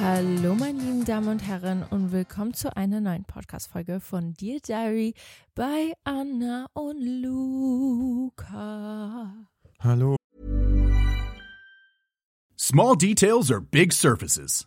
Hallo, meine lieben Damen und Herren, und willkommen zu einer neuen Podcast-Folge von Dear Diary bei Anna und Luca. Hallo. Small details are big surfaces.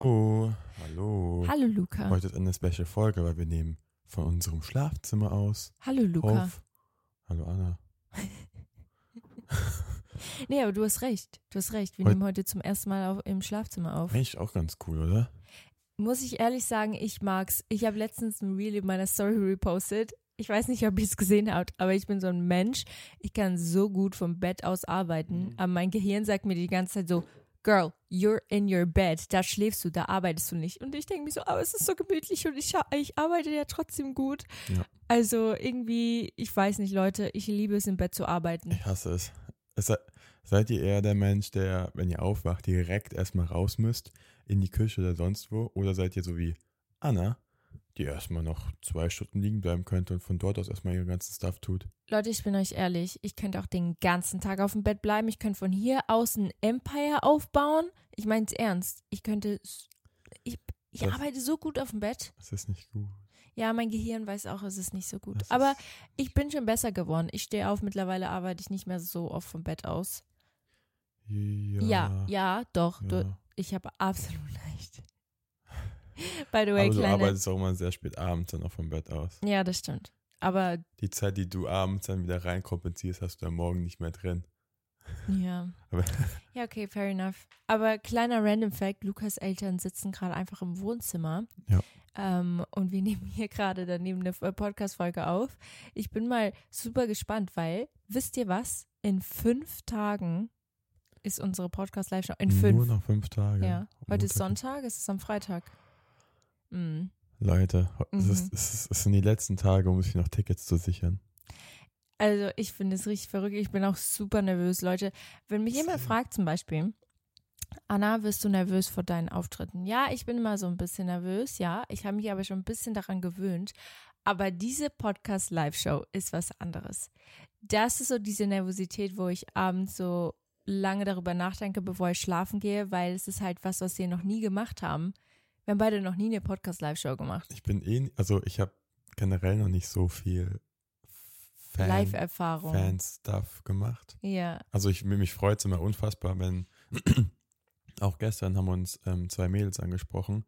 Oh, hallo. Hallo, Luca. Heute ist eine Special-Folge, weil wir nehmen von unserem Schlafzimmer aus. Hallo, Luca. Auf. Hallo, Anna. Nee, aber du hast recht. Du hast recht. Wir Heut- nehmen heute zum ersten Mal auf, im Schlafzimmer auf. Eigentlich auch ganz cool, oder? Muss ich ehrlich sagen, ich mag's. Ich habe letztens ein Reel in meiner Story repostet. Ich weiß nicht, ob ihr es gesehen habt, aber ich bin so ein Mensch. Ich kann so gut vom Bett aus arbeiten. Aber mein Gehirn sagt mir die ganze Zeit so, Girl, you're in your bed. Da schläfst du, da arbeitest du nicht. Und ich denke mir so, aber es ist so gemütlich und ich, ich arbeite ja trotzdem gut. Ja. Also irgendwie, ich weiß nicht, Leute, ich liebe es im Bett zu arbeiten. Ich hasse es. es sei- seid ihr eher der Mensch, der, wenn ihr aufwacht, direkt erstmal raus müsst, in die Küche oder sonst wo? Oder seid ihr so wie Anna, die erstmal noch zwei Stunden liegen bleiben könnte und von dort aus erstmal ihren ganzen Stuff tut? Leute, ich bin euch ehrlich, ich könnte auch den ganzen Tag auf dem Bett bleiben. Ich könnte von hier aus ein Empire aufbauen. Ich meine es ernst. Ich könnte. Ich, ich Das- arbeite so gut auf dem Bett. Das ist nicht gut. Ja, mein Gehirn weiß auch, es ist nicht so gut. Das Aber ich bin schon besser geworden. Ich stehe auf, mittlerweile arbeite ich nicht mehr so oft vom Bett aus. Ja. Ja, ja, doch. ja. Du, ich habe absolut recht. By the way, Aber du kleine. arbeitest auch immer sehr spät abends dann auch vom Bett aus. Ja, das stimmt. Aber Die Zeit, die du abends dann wieder reinkompensierst, hast du am Morgen nicht mehr drin. Ja. Aber- ja, okay, fair enough. Aber kleiner Random Fact: Lukas Eltern sitzen gerade einfach im Wohnzimmer. Ja. Ähm, und wir nehmen hier gerade daneben eine äh, Podcast-Folge auf. Ich bin mal super gespannt, weil, wisst ihr was? In fünf Tagen ist unsere Podcast-Live-Show. In Nur fünf. noch fünf Tage. Ja. Heute ist Montag. Sonntag, es ist am Freitag. Mhm. Leute, es, Mhm. ist, es, ist, es sind die letzten Tage, um sich noch Tickets zu sichern. Also ich finde es richtig verrückt. Ich bin auch super nervös, Leute. Wenn mich jemand fragt zum Beispiel, Anna, wirst du nervös vor deinen Auftritten? Ja, ich bin immer so ein bisschen nervös, ja. Ich habe mich aber schon ein bisschen daran gewöhnt. Aber diese Podcast-Live-Show ist was anderes. Das ist so diese Nervosität, wo ich abends so lange darüber nachdenke, bevor ich schlafen gehe, weil es ist halt was, was wir noch nie gemacht haben. Wir haben beide noch nie eine Podcast-Live-Show gemacht. Ich bin eh, also ich habe generell noch nicht so viel Fan, Live-Erfahrung. Fan-Stuff gemacht. Ja. Also ich, mich freut es immer unfassbar, wenn auch gestern haben uns ähm, zwei Mädels angesprochen.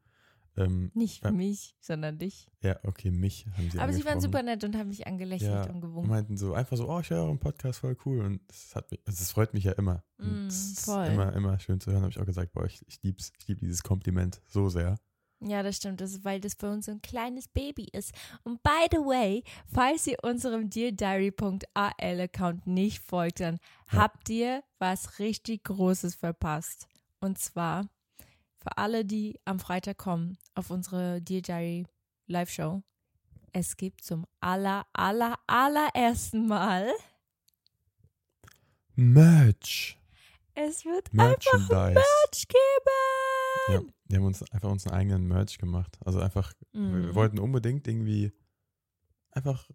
Ähm, Nicht Ja. mich, sondern dich. ja, okay, mich haben sie Aber sie waren super nett und haben mich angelächelt Ja, und und gewunken. meinten so einfach so, oh, ich höre euren Podcast voll cool und das hat mich, also das freut mich ja immer. Und Mm, es voll. immer, immer schön zu hören, habe ich auch gesagt, boah, ich, ich lieb's, ich liebe dieses Kompliment so sehr. Ja, das stimmt, das ist, weil das für uns so ein kleines Baby ist. Und by the way, falls ihr unserem DearDiary.al-Account nicht folgt, dann Ja. habt ihr was richtig Großes verpasst. Und zwar für alle, die am Freitag kommen auf unsere Dear Diary Live-Show. Es gibt zum aller, aller, allerersten Mal, Merch. es wird einfach. Merch Ja, wir haben uns einfach uns einen eigenen Merch gemacht. Also einfach, wir, Mhm. wir wollten unbedingt irgendwie einfach,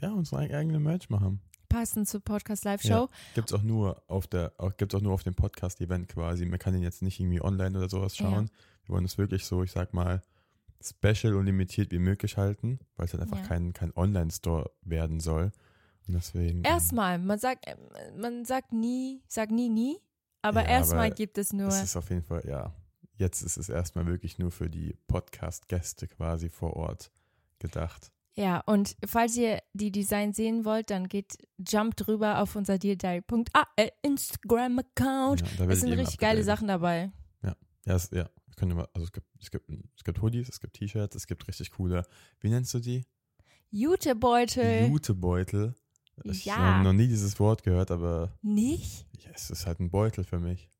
ja, unsere eig- eigene Merch machen. Passend zur Podcast Live-Show. Gibt's auch nur auf der, auch, gibt's auch nur auf dem Podcast-Event quasi. Man kann den jetzt nicht irgendwie online oder sowas Ja. schauen. Wir wollen es wirklich so, ich sag mal, special und limitiert wie möglich halten, weil es halt einfach Ja. kein, kein Online-Store werden soll. Und deswegen. ähm, Erstmal, man sagt, äh, man sagt nie, sagt nie, nie, aber Ja, erstmal gibt es nur. Es ist auf jeden Fall, ja. Jetzt ist es erstmal wirklich nur für die Podcast-Gäste quasi vor Ort gedacht. Ja, und falls ihr die Design sehen wollt, dann geht, jump drüber auf unser deardiary.al Instagram-Accund. Ja, da es sind eben richtig geile. Sachen dabei. Ja, es, ja. wir, also es gibt, es gibt, es gibt Hoodies, es gibt T-Shirts, es gibt richtig coole, wie nennst du die? Jutebeutel. Jutebeutel. Ich Ja. habe noch nie dieses Wort gehört, aber Nicht? ja, es ist halt ein Beutel für mich.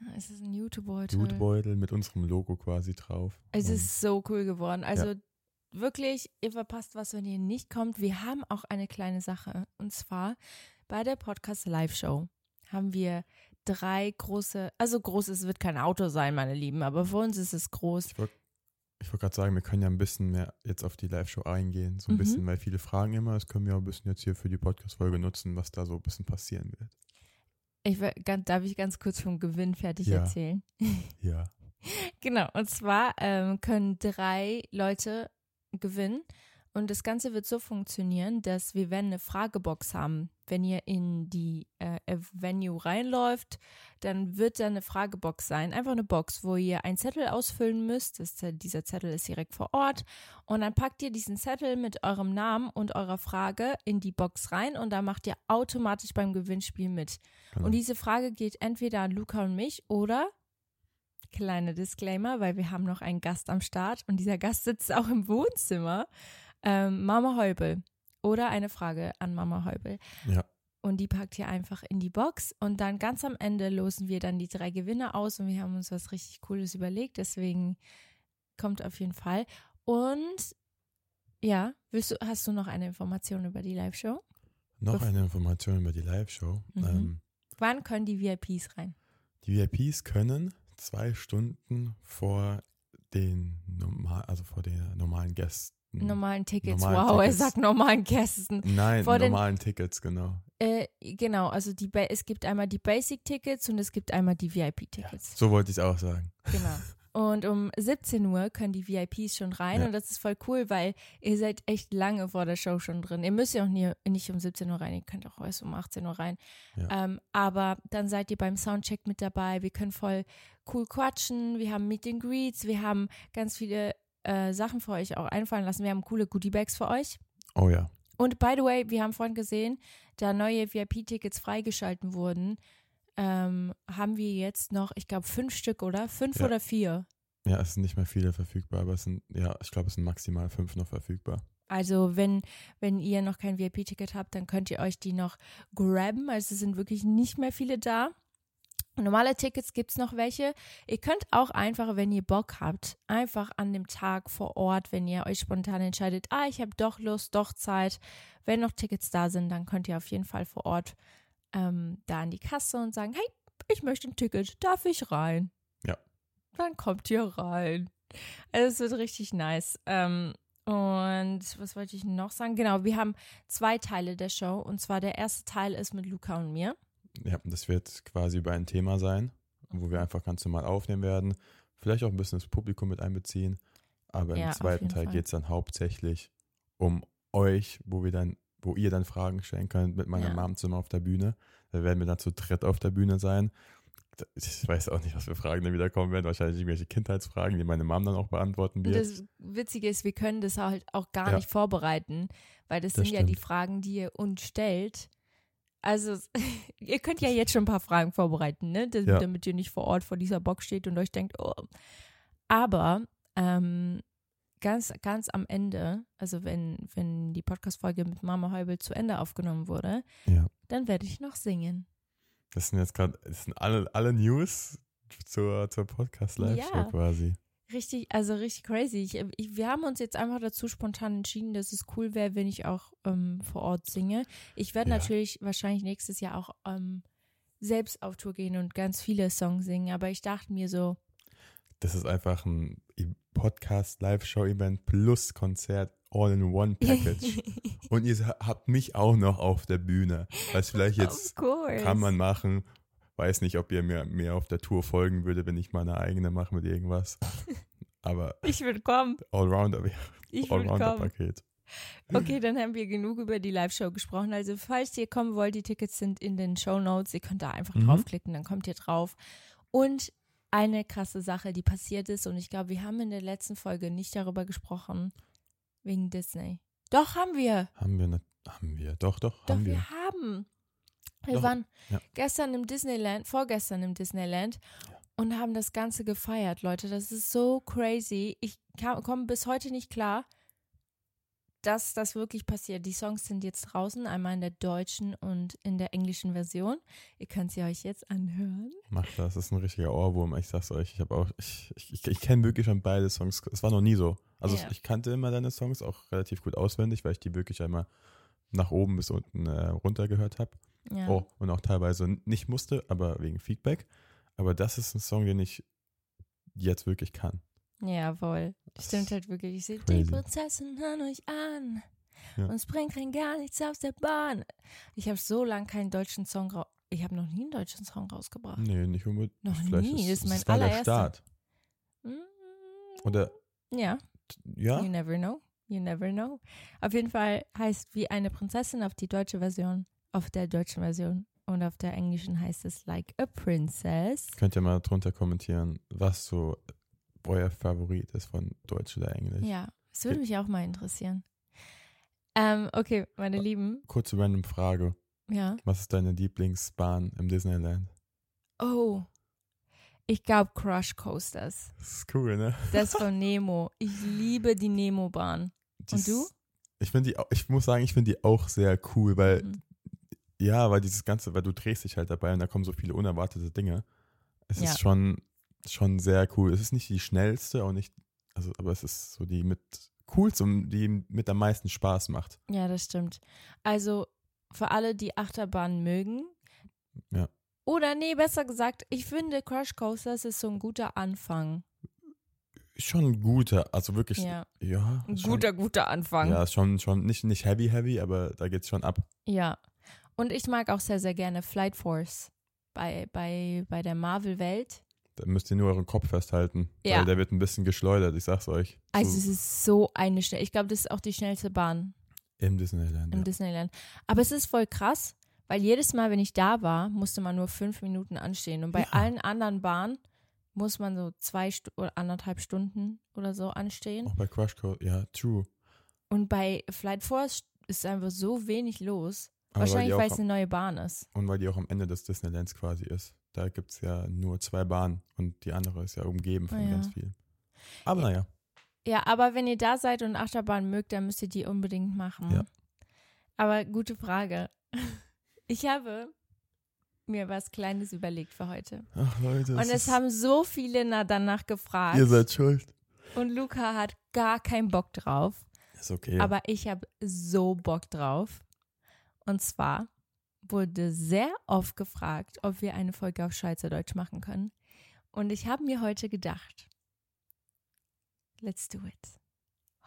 Ja, Es ist ein Jutebeutel. Jutebeutel mit unserem Logo quasi drauf. Es Und ist so cool geworden. Also wirklich, ihr verpasst was, wenn ihr nicht kommt. Wir haben auch eine kleine Sache. Und zwar bei der Podcast Live Show haben wir drei große, also groß, es wird kein Auto sein, meine Lieben, aber für uns ist es groß. ich wollte wollt gerade sagen, wir können ja ein bisschen mehr jetzt auf die Live-Show eingehen. So ein Mhm. bisschen, weil viele fragen immer. Das können wir auch ein bisschen jetzt hier für die Podcast-Folge nutzen, was da so ein bisschen passieren wird. Ich, darf ich ganz kurz vom Gewinn fertig Ja. erzählen? Ja. Genau, und zwar ähm, können drei Leute gewinnen. Und das Ganze wird so funktionieren, dass wir werden eine Fragebox haben. Wenn ihr in die äh, Venue reinläuft, dann wird da eine Fragebox sein. Einfach eine Box, wo ihr einen Zettel ausfüllen müsst. Das, dieser Zettel ist direkt vor Ort. Und dann packt ihr diesen Zettel mit eurem Namen und eurer Frage in die Box rein und da macht ihr automatisch beim Gewinnspiel mit. Genau. Und diese Frage geht entweder an Luca und mich oder kleine Disclaimer, weil wir haben noch einen Gast am Start und dieser Gast sitzt auch im Wohnzimmer. Ähm, Mama Heubel oder eine Frage an Mama Heubel. Ja. Und die packt ihr einfach in die Box und dann ganz am Ende losen wir dann die drei Gewinner aus und wir haben uns was richtig Cooles überlegt, deswegen kommt auf jeden Fall. Und ja, willst du, hast du noch eine Information über die Live-Show? Noch eine Information über die Live-Show. Mhm. Ähm, Wann können die VIPs rein? die VIPs können zwei Stunden vor den normal, also vor den normalen Gästen. Normalen Tickets. Normalen wow, er Tickets. sagt normalen Gästen. Nein, vor den- normalen Tickets, genau. Äh, genau, also die Ba- es gibt einmal die Basic-Tickets und es gibt einmal die VIP-Tickets. So wollte ich es auch sagen. Genau. Und um 17 Uhr können die VIPs schon rein Ja. und das ist voll cool, weil ihr seid echt lange vor der Show schon drin. Ihr müsst ja auch nie, nicht um 17 Uhr rein, ihr könnt auch erst um 18 Uhr rein. Ja. Ähm, aber dann seid ihr beim Soundcheck mit dabei. Wir können voll cool quatschen. Wir haben Meet and Greets. Wir haben ganz viele äh, Sachen für euch auch einfallen lassen. Wir haben coole Goodie-Bags für euch. Oh ja. Und by the way, wir haben vorhin gesehen, da neue VIP-Tickets freigeschalten wurden, ähm, haben wir jetzt noch, ich glaube, fünf Stück, oder? Fünf Ja. oder vier. Ja, es sind nicht mehr viele verfügbar, aber es sind, ja, ich glaube, es sind maximal fünf noch verfügbar. Also wenn, wenn ihr noch kein VIP-Ticket habt, dann könnt ihr euch die noch grabben. Also es sind wirklich nicht mehr viele da. Normale Tickets gibt es noch welche. Ihr könnt auch einfach, wenn ihr Bock habt, einfach an dem Tag vor Ort, wenn ihr euch spontan entscheidet, ah, ich habe doch Lust, doch Zeit, wenn noch Tickets da sind, dann könnt ihr auf jeden Fall vor Ort ähm, da an die Kasse und sagen, hey, ich möchte ein Ticket, darf ich rein? Ja. Dann kommt ihr rein. Also es wird richtig nice. Ähm, und was wollte ich noch sagen? Genau, wir haben zwei Teile der Show. Und zwar der erste Teil ist mit Luca und mir. Ja, das wird quasi über ein Thema sein, wo wir einfach ganz normal aufnehmen werden. Vielleicht auch ein bisschen das Publikum mit einbeziehen. Aber Ja, im zweiten Teil geht es dann hauptsächlich um euch, wo wir dann, wo ihr dann Fragen stellen könnt mit meiner Ja. Mom zusammen auf der Bühne. Da werden wir dann zu dritt auf der Bühne sein. Ich weiß auch nicht, was für Fragen dann wieder kommen werden. Wahrscheinlich irgendwelche Kindheitsfragen, die meine Mom dann auch beantworten Und wird. das Witzige ist, wir können das halt auch gar Ja. nicht vorbereiten, weil das, Das sind ja die stimmt. Fragen, die ihr uns stellt. Also, ihr könnt ja jetzt schon ein paar Fragen vorbereiten, ne? Das, Ja. damit ihr nicht vor Ort vor dieser Box steht und euch denkt, oh. Aber ähm, ganz, ganz am Ende, also wenn, wenn die Podcast-Folge mit Mama Heubel zu Ende aufgenommen wurde, Ja. dann werde ich noch singen. Das sind jetzt gerade, das sind alle, alle News zur, zur Podcast-Live-Show Ja. quasi. Richtig, also richtig crazy. Ich, ich, wir haben uns jetzt einfach dazu spontan entschieden, dass es cool wäre, wenn ich auch ähm, vor Ort singe. Ich werde Ja. natürlich wahrscheinlich nächstes Jahr auch ähm, selbst auf Tour gehen und ganz viele Songs singen, aber ich dachte mir so, Das ist einfach ein Podcast-Live-Show-Event plus Konzert All-in-One-Package. Und ihr habt mich auch noch auf der Bühne. Was vielleicht jetzt kann man machen. Weiß nicht, ob ihr mir mehr auf der Tour folgen würde, wenn ich mal eine eigene mache mit irgendwas. Aber Ich will kommen. Allrounder, Ich will kommen. Allrounder-Paket. Okay, dann haben wir genug über die Live-Show gesprochen. Also, falls ihr kommen wollt, die Tickets sind in den Show Notes. Ihr könnt da einfach Mhm. draufklicken, dann kommt ihr drauf. Und eine krasse Sache, die passiert ist, und ich glaube, wir haben in der letzten Folge nicht darüber gesprochen, wegen Disney. Doch, haben wir. Haben wir, ne, haben wir. Doch, doch, Doch, haben wir. wir haben. Wir Doch, waren ja. gestern im Disneyland, vorgestern im Disneyland. und haben das Ganze gefeiert, Leute. Das ist so crazy. Ich komme bis heute nicht klar, dass das wirklich passiert. Die Songs sind jetzt draußen, einmal in der deutschen und in der englischen Version. Ihr könnt sie euch jetzt anhören. Macht das, das ist ein richtiger Ohrwurm. Ich sag's euch, ich habe auch, ich, ich, ich kenne wirklich schon beide Songs. Es war noch nie so. Also Ja. ich kannte immer deine Songs auch relativ gut auswendig, weil ich die wirklich einmal nach oben bis unten äh, runter gehört habe. Ja. Oh, und auch teilweise nicht musste, aber wegen Feedback. Aber das ist ein Song, den ich jetzt wirklich kann. Jawohl. Stimmt halt wirklich. Ich sehe, die. Prinzessin hören euch an. Ja. Und es bringt rein gar nichts aus der Bahn. Ich habe so lange keinen deutschen Song raus. Ich habe noch nie einen deutschen Song rausgebracht. Nee, nicht unbedingt. Noch Vielleicht nie, Ist, das ist mein der allererster. Start. Mm, Oder, Ja, ja? you never know. You never know. Auf jeden Fall heißt wie eine Prinzessin auf die deutsche Version, auf der deutschen Version. Und auf der englischen heißt es like a princess. Könnt ihr mal drunter kommentieren, was so euer Favorit ist von Deutsch oder Englisch. Ja, das würde mich auch mal interessieren. Ähm, okay, meine Lieben. Kurze random Frage. Ja. Was ist deine Lieblingsbahn im Disneyland? Oh. Ich glaube Crush Coasters. Das ist cool, ne? Das von Nemo. Ich liebe die Nemo-Bahn. Und du? Ich finde die, ich muss sagen, ich finde die auch sehr cool, weil, Mhm. Ja, weil dieses Ganze, weil du drehst dich halt dabei und da kommen so viele unerwartete Dinge. Es Ja. ist schon, schon sehr cool. Es ist nicht die schnellste, auch nicht, also, aber es ist so die mit coolste und die mit am meisten Spaß macht. Ja, das stimmt. Also für alle, die Achterbahn mögen. Ja. Oder nee, besser gesagt, ich finde Crush Coasters ist so ein guter Anfang. Schon ein guter, also wirklich, ja, Ja. Ein schon, guter, guter Anfang. Ja, ist schon, schon nicht, nicht heavy, heavy, aber da geht's schon ab. Ja. Und ich mag auch sehr, sehr gerne Flight Force bei, bei, bei der Marvel-Welt. Da müsst ihr nur euren Kopf festhalten, Ja. weil der wird ein bisschen geschleudert, ich sag's euch. Also So es ist so eine schnell. Ich glaube, das ist auch die schnellste Bahn Im Disneyland. im Ja. Disneyland. Aber es ist voll krass, weil jedes Mal, wenn ich da war, musste man nur fünf Minuten anstehen. Und bei Ja. allen anderen Bahnen muss man so zwei Stu oder anderthalb Stunden oder so anstehen. Auch bei Crush Code, ja, true. Und bei Flight Force ist einfach so wenig los. Aber Wahrscheinlich, weil weil es eine neue Bahn ist. und weil die auch am Ende des Disneylands quasi ist. Da gibt's ja nur zwei Bahnen und die andere ist ja umgeben von ja. ganz viel. Aber naja, Ja, aber wenn ihr da seid und Achterbahn mögt, dann müsst ihr die unbedingt machen. Ja. Aber gute Frage. Ich habe mir was Kleines überlegt für heute. ach Leute, Und es haben so viele na danach gefragt. ihr seid schuld. und Luca hat gar keinen Bock drauf. Ist okay. Aber ich habe so Bock drauf. Und zwar wurde sehr oft gefragt, ob wir eine Folge auf Schweizerdeutsch machen können. Und ich habe mir heute gedacht, let's do it.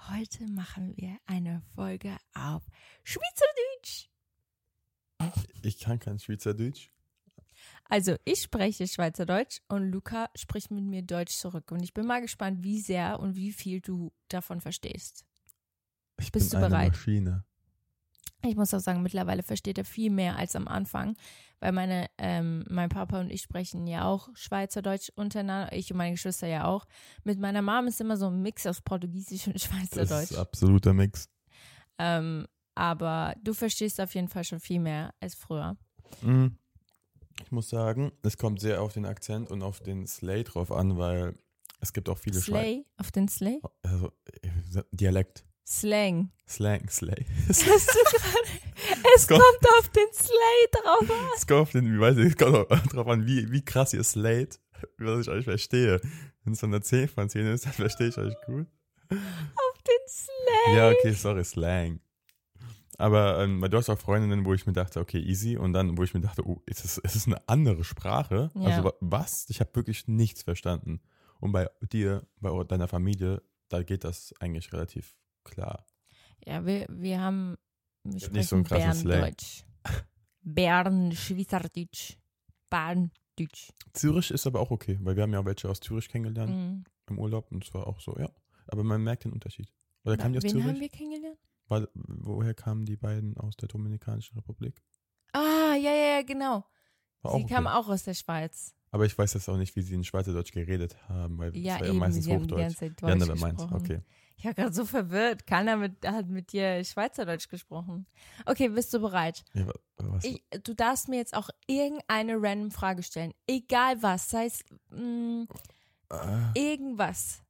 Heute machen wir eine Folge auf Schweizerdeutsch. ich kann kein Schweizerdeutsch. Also ich spreche Schweizerdeutsch und Luca spricht mit mir Deutsch zurück. Und ich bin mal gespannt, wie sehr und wie viel du davon verstehst. Ich Bist bin du eine bereit? Maschine. Ich muss auch sagen, mittlerweile versteht er viel mehr als am Anfang, weil meine, ähm, mein Papa und ich sprechen ja auch Schweizerdeutsch untereinander, ich und meine Geschwister ja auch. Mit meiner Mom ist immer so ein Mix aus Portugiesisch und Das Schweizerdeutsch. ist absoluter Mix. Ähm, aber du verstehst auf jeden Fall schon viel mehr als früher. Mhm. Ich muss sagen, es kommt sehr auf den Akzent und auf den Slay drauf an, weil es gibt auch viele Schweizer. Slay, auf den Slay? Also, äh, Dialekt. Slang. Slang, Slay. Hast du gerade, es kommt auf den Slay drauf an. Es kommt auf den, wie weiß ich, es kommt drauf an, wie, wie krass ihr Slate, was ich euch verstehe. Wenn es dann eine 10 von 10 ist, dann verstehe ich euch gut. Auf den Slay. Ja, okay, sorry, Slang. Aber ähm, du hast auch Freundinnen, wo ich mir dachte, okay, easy. Und dann, wo ich mir dachte, oh, ist es, ist es eine andere Sprache? Ja. Also wa- was? Ich habe wirklich nichts verstanden. Und bei dir, bei deiner Familie, da geht das eigentlich relativ klar. Ja, wir, wir haben, wir Nicht sprechen so einen krassen Slang. Berndeutsch. Bern, Schweizerdeutsch. Berndeutsch. Zürich ist aber auch okay, weil wir haben ja auch welche aus Zürich kennengelernt Mhm. im Urlaub und es war auch so, ja. Aber man merkt den Unterschied. Oder kamen die aus Wen Zürich? haben wir kennengelernt? Weil, woher kamen die beiden aus der Dominikanischen Republik? Ah, ja, ja, ja, genau. War Sie okay. auch aus der Schweiz. Aber ich weiß jetzt auch nicht, wie sie in Schweizerdeutsch geredet haben, weil Ja, es war ja eben, meistens sie haben die Hochdeutsch. ganze Zeit Ja, Deutsch meins, gesprochen. okay. Ich war gerade so verwirrt. Keiner mit, hat mit dir Schweizerdeutsch gesprochen. Okay, bist du bereit? Ja, wa- was? Ich, du darfst mir jetzt auch irgendeine random Frage stellen. Egal was. Sei es mh, Ah, irgendwas.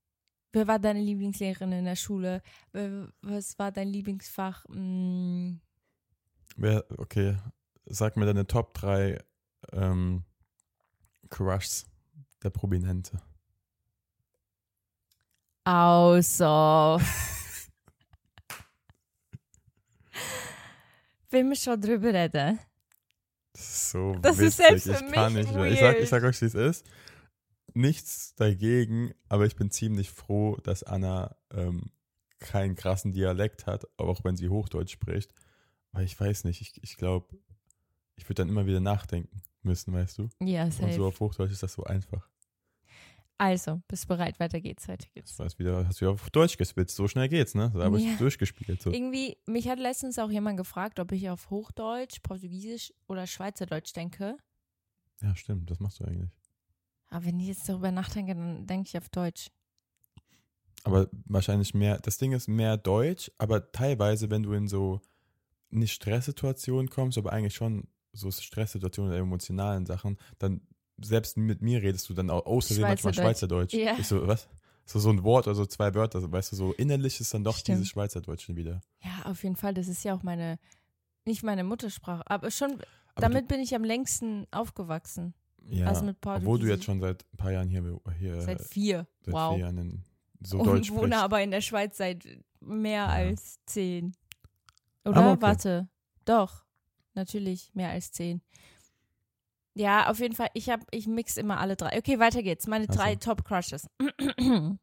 Wer war deine Lieblingslehrerin in der Schule? Was war dein Lieblingsfach? Mh, wer, okay, sag mir deine Top 3 ähm, Crushs der Prominente. Also. Will wir schon drüber reden? Das ist so Das ist witzig. selbst für ich kann mich nicht mehr. Ich sag, ich sag euch, wie es ist. Nichts dagegen, aber ich bin ziemlich froh, dass Anna ähm, keinen krassen Dialekt hat, auch wenn sie Hochdeutsch spricht. Weil ich weiß nicht, ich, ich glaube, ich würde dann immer wieder nachdenken müssen, weißt du? Ja, Und so safe. auf Hochdeutsch ist das so einfach. Also, bist bereit? Weiter geht's, weiter geht's. Das wieder, hast du wieder auf Deutsch gespitzt. So schnell geht's, ne? Da habe ich Ja. durchgespielt. So. Irgendwie, mich hat letztens auch jemand gefragt, ob ich auf Hochdeutsch, Portugiesisch oder Schweizerdeutsch denke. Ja, stimmt, das machst du eigentlich. Aber wenn ich jetzt darüber nachdenke, dann denke ich auf Deutsch. Aber wahrscheinlich mehr, das Ding ist mehr Deutsch, aber teilweise, wenn du in so nicht Stresssituationen kommst, aber eigentlich schon so Stresssituationen oder emotionalen Sachen, dann selbst mit mir redest du dann auch außerdem manchmal Schweizerdeutsch. Ja. Ich so, was? So, so ein Wort oder so zwei Wörter, weißt du, so innerlich ist dann doch Stimmt. dieses Schweizerdeutsch schon wieder. Ja, auf jeden Fall. Das ist ja auch meine, nicht meine Muttersprache, aber schon, Aber damit bin ich am längsten aufgewachsen. ja, also mit obwohl du jetzt schon seit ein paar Jahren hier, hier Seit seit vier. wow. vier Jahren in, so Und Deutsch wohne sprichst. aber in der Schweiz seit mehr Ja. als zehn. Oder? Aber okay. Warte. Doch. Natürlich mehr als zehn. Ja, auf jeden Fall. Ich hab, ich mix immer alle drei. Okay, weiter geht's. Meine Ach so. drei Top Crushes.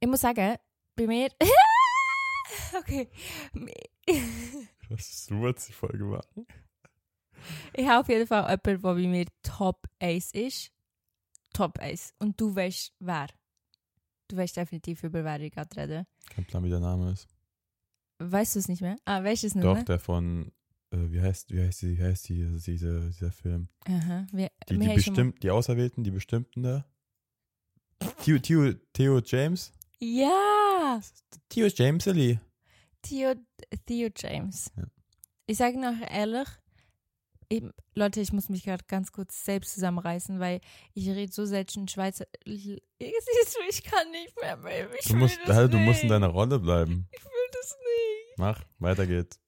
ich muss sagen, bei mir. okay. Das ist so witzig voll gemacht. Ich habe auf jeden Fall jemanden, der bei mir Top Ace ist. Top Ace. Und du weißt, wer. Du weißt definitiv, über wer ich gerade rede. Kein Plan, wie der Name ist. Weißt du es nicht mehr? Ah, weißt du es nicht Doch, mehr? der von, wie heißt, wie heißt, die, wie heißt die, diese, dieser Film? Aha. Wir, Die, die bestimmt, die Auserwählten, die Bestimmten da. Theo, Theo, Theo James? Ja! Theo James, Ali. Theo, Theo James. Ja. Ich sage noch ehrlich, ich, Leute, ich muss mich gerade ganz kurz selbst zusammenreißen, weil ich rede so selten Schweizer. Siehst du, ich kann nicht mehr, Baby. Du musst, halt, du musst in deiner Rolle bleiben. Ich will das nicht. Mach, weiter geht's.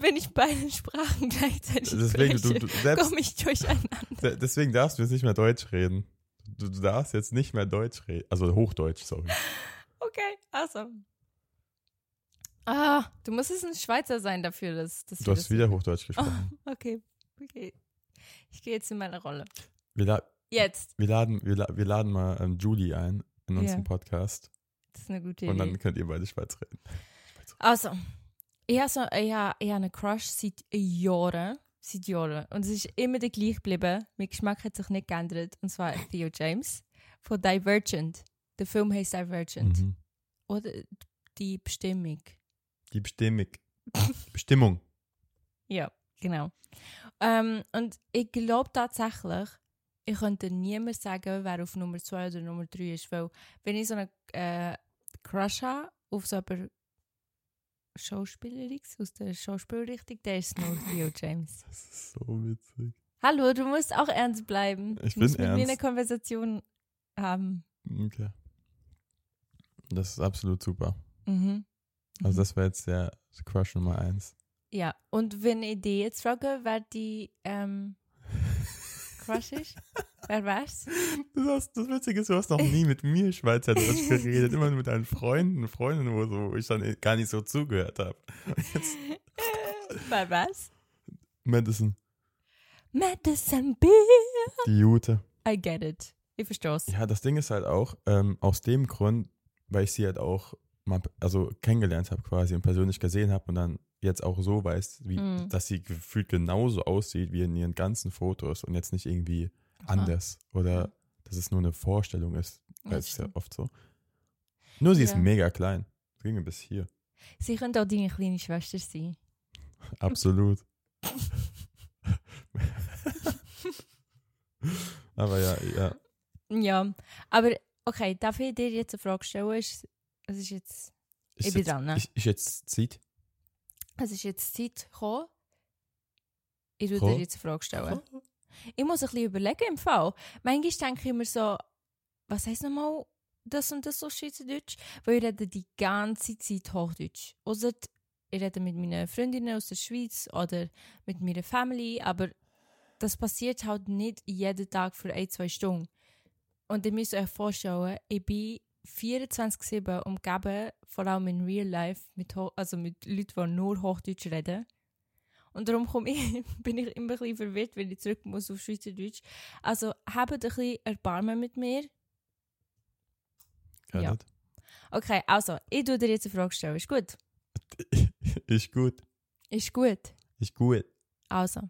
Wenn ich beide Sprachen gleichzeitig Deswegen, spreche, komme ich durcheinander. de- deswegen darfst du jetzt nicht mehr Deutsch reden. Du, du darfst jetzt nicht mehr Deutsch reden. Also Hochdeutsch, sorry. Okay, also. Ah, du musst es ein Schweizer sein dafür, dass, dass Du hast wieder Hochdeutsch gesprochen. Okay, okay. Ich gehe jetzt in meine Rolle. Wir, la Jetzt. wir, laden, wir, la wir laden mal ähm, Julie ein in unseren Ja. Podcast. Das ist eine gute Und Idee. dann könnt ihr beide Schweiz reden. Also, ich habe so, ich habe, ich habe einen Crush seit Jahren. Seit Jahren. Und es ist immer der gleich geblieben. Mein Geschmack hat sich nicht geändert. Und zwar Theo James von Divergent. Der Film heißt Divergent. Mhm. Oder die Bestimmung. Die Bestimmung. Bestimmung. Ja, genau. Ähm, und ich glaube tatsächlich, ich könnte niemand sagen, wer auf Nummer 2 oder Nummer 3 ist, weil wenn ich so einen äh, Crush habe auf so eine Schauspielerin aus der Schauspielrichtung, der ist nur Theo James. Das ist so witzig. Hallo, du musst auch ernst bleiben. Ich du musst bin mit mir eine ernst. Konversation haben. Okay. Das ist absolut super. Mhm. Also Mhm. das war jetzt der Crush Nummer eins. Ja, und wenn ich die jetzt frage, wer die ähm, Crush ist, wer wär's? Das, hast, das Witzige ist, du hast noch nie mit mir Schweizerdeutsch geredet, immer nur mit deinen Freunden, Freundinnen, wo, so, wo ich dann gar nicht so zugehört habe. Wer wär's? Madison, Madison Beer. die Jute. I get it. Ich versteh's. Ja, das Ding ist halt auch, ähm, aus dem Grund, weil ich sie halt auch mal, also kennengelernt habe quasi und persönlich gesehen habe und dann jetzt auch so weiß, wie, Mhm. dass sie gefühlt genauso aussieht wie in ihren ganzen Fotos und jetzt nicht irgendwie Aha. anders oder dass es nur eine Vorstellung ist. Das das ist ja oft so. Nur sie ist Ja. mega klein. Sie ging bis hier. Sie könnte auch deine kleine Schwester sein. Absolut. Aber ja, ja. Ja, aber okay, darf ich dir jetzt eine Frage stellen? Ist- Es ist jetzt, Ich bin jetzt, dran, ne? Ist, ist jetzt Zeit? Es ist jetzt Zeit gekommen. Ich würde dir jetzt eine Frage stellen. Ich muss ein bisschen überlegen im Fall. Manchmal denke ich immer so, was heisst nochmal das und das auf Schweizerdeutsch? Weil ich rede die ganze Zeit Hochdeutsch. Ausser ich rede mit meinen Freundinnen aus der Schweiz oder mit meiner Family, aber das passiert halt nicht jeden Tag für ein, zwei Stunden. Und ihr müsst euch vorstellen, ich bin 24-7 umgeben, vor allem in Real Life, mit, also mit Leuten, die nur Hochdeutsch reden. Und darum komme ich, bin ich immer ein bisschen verwirrt, wenn ich zurück muss auf Schweizerdeutsch. Also habt ein bisschen Erbarmen mit mir. Ja. it? Okay, also, ich tue dir jetzt eine Frage stellen. Ist gut? Ist gut. Ist gut. Ist gut. Also.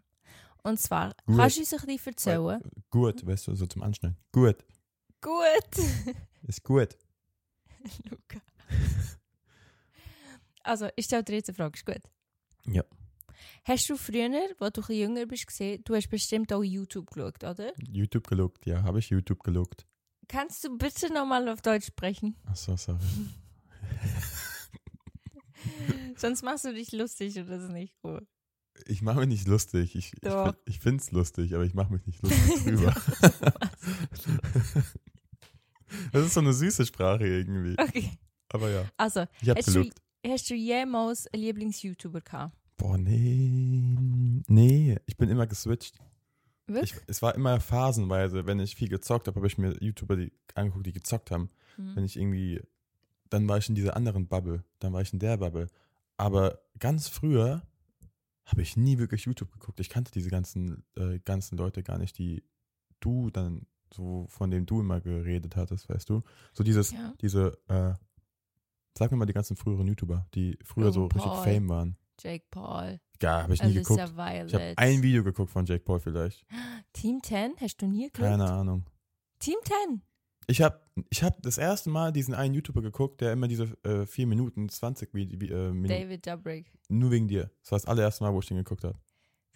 Und zwar, Gut. kannst du uns ein bisschen erzählen? Gut, weißt du, so zum Anschneiden. Gut. Gut. Ist gut. Luca. Also, ich stelle dir jetzt eine Frage. Ist gut? Ja. Hast du früher, als du ein bisschen jünger bist, gesehen, du hast bestimmt auch YouTube geschaut, oder? YouTube geluckt, ja, habe ich YouTube geluckt. Kannst du bitte nochmal auf Deutsch sprechen? Achso, sorry. Sonst machst du dich lustig und das ist nicht cool. Ich mache mich nicht lustig. Ich, ich, Doch. ich finde es lustig, aber ich mache mich nicht lustig drüber. Das ist so eine süße Sprache irgendwie. Okay. Aber ja, Also, ich habe hast du, geluckt. hast du jemals einen Lieblings-YouTuber gehabt? Boah, nee. Nee, ich bin immer geswitcht. Ich, Wirklich? es war immer phasenweise, wenn ich viel gezockt habe, habe ich mir YouTuber die, angeguckt, die gezockt haben. Hm. Wenn ich irgendwie, dann war ich in dieser anderen Bubble, dann war ich in der Bubble. Aber ganz früher habe ich nie wirklich YouTube geguckt. Ich kannte diese ganzen, äh, ganzen Leute gar nicht, die du dann, so von denen du immer geredet hattest, weißt du? So dieses, Ja. diese, äh, sag mir mal die ganzen früheren YouTuber, die früher so Logan richtig Paul. Fame waren. Jake Paul, Ja, habe ich nie geguckt. Alicia Ich habe Violet. ein Video geguckt von Jake Paul vielleicht. Team 10? Hast du nie geguckt? Keine Ahnung. Team 10? Ich habe ich hab das erste Mal diesen einen YouTuber geguckt, der immer diese äh, 4 Minuten 20 wie, wie, äh, Minuten, David Dobrik. nur wegen dir. Das war das allererste Mal, wo ich den geguckt habe.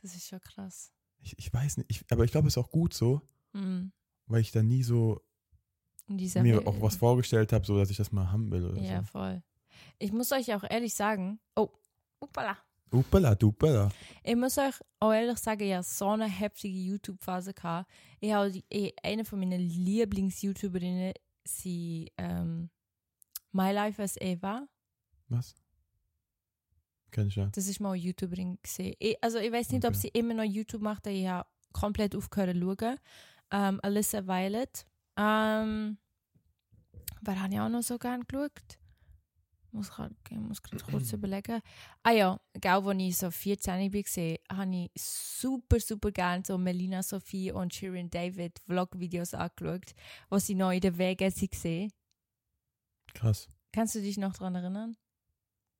Das ist schon krass. Ich, ich weiß nicht, ich, aber ich glaube, es ist auch gut so, Mhm. Weil ich da nie so mir auch was vorgestellt habe, so dass ich das mal haben will Ja, so. voll. Ich muss euch auch ehrlich sagen, oh, upala. Upala, dupala. Ich muss euch auch ehrlich sagen, ich hatte so eine heftige YouTube-Phase. gehabt. Ich habe die- eh, eine von meinen Lieblings-YouTuberinnen, sie ähm, My Life as Eva. Was? Kenn ich ja. Das ist mal eine YouTuberin gesehen. Ich, also ich weiß nicht, ob Okay. sie immer noch YouTube macht, aber ich habe komplett aufgehört zu schauen. Ähm, Alyssa Violet. Ähm, wer habe ich auch noch so gerne geschaut? Muss grad, ich muss gerade kurz überlegen. Ah ja, genau, als ich so 14 war, habe ich super, super gerne so Melina Sophie und Shirin David Vlog-Videos angeschaut, wo sie noch in der Wege waren. Krass. Kannst du dich noch daran erinnern?